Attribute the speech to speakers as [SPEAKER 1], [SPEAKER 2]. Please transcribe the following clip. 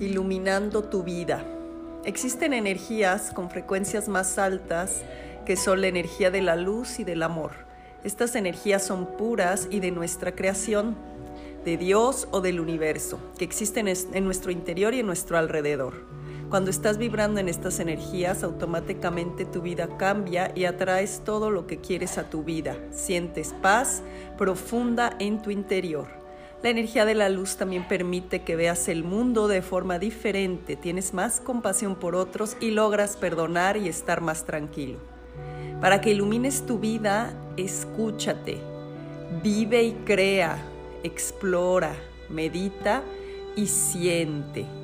[SPEAKER 1] iluminando tu vida. Existen energías con frecuencias más altas que son la energía de la luz y del amor. Estas energías son puras y de nuestra creación, de Dios o del universo, que existen en nuestro interior y en nuestro alrededor. Cuando estás vibrando en estas energías, automáticamente tu vida cambia y atraes todo lo que quieres a tu vida. Sientes paz profunda en tu interior. La energía de la luz también permite que veas el mundo de forma diferente, tienes más compasión por otros y logras perdonar y estar más tranquilo. Para que ilumines tu vida, escúchate, vive y crea, explora, medita y siente.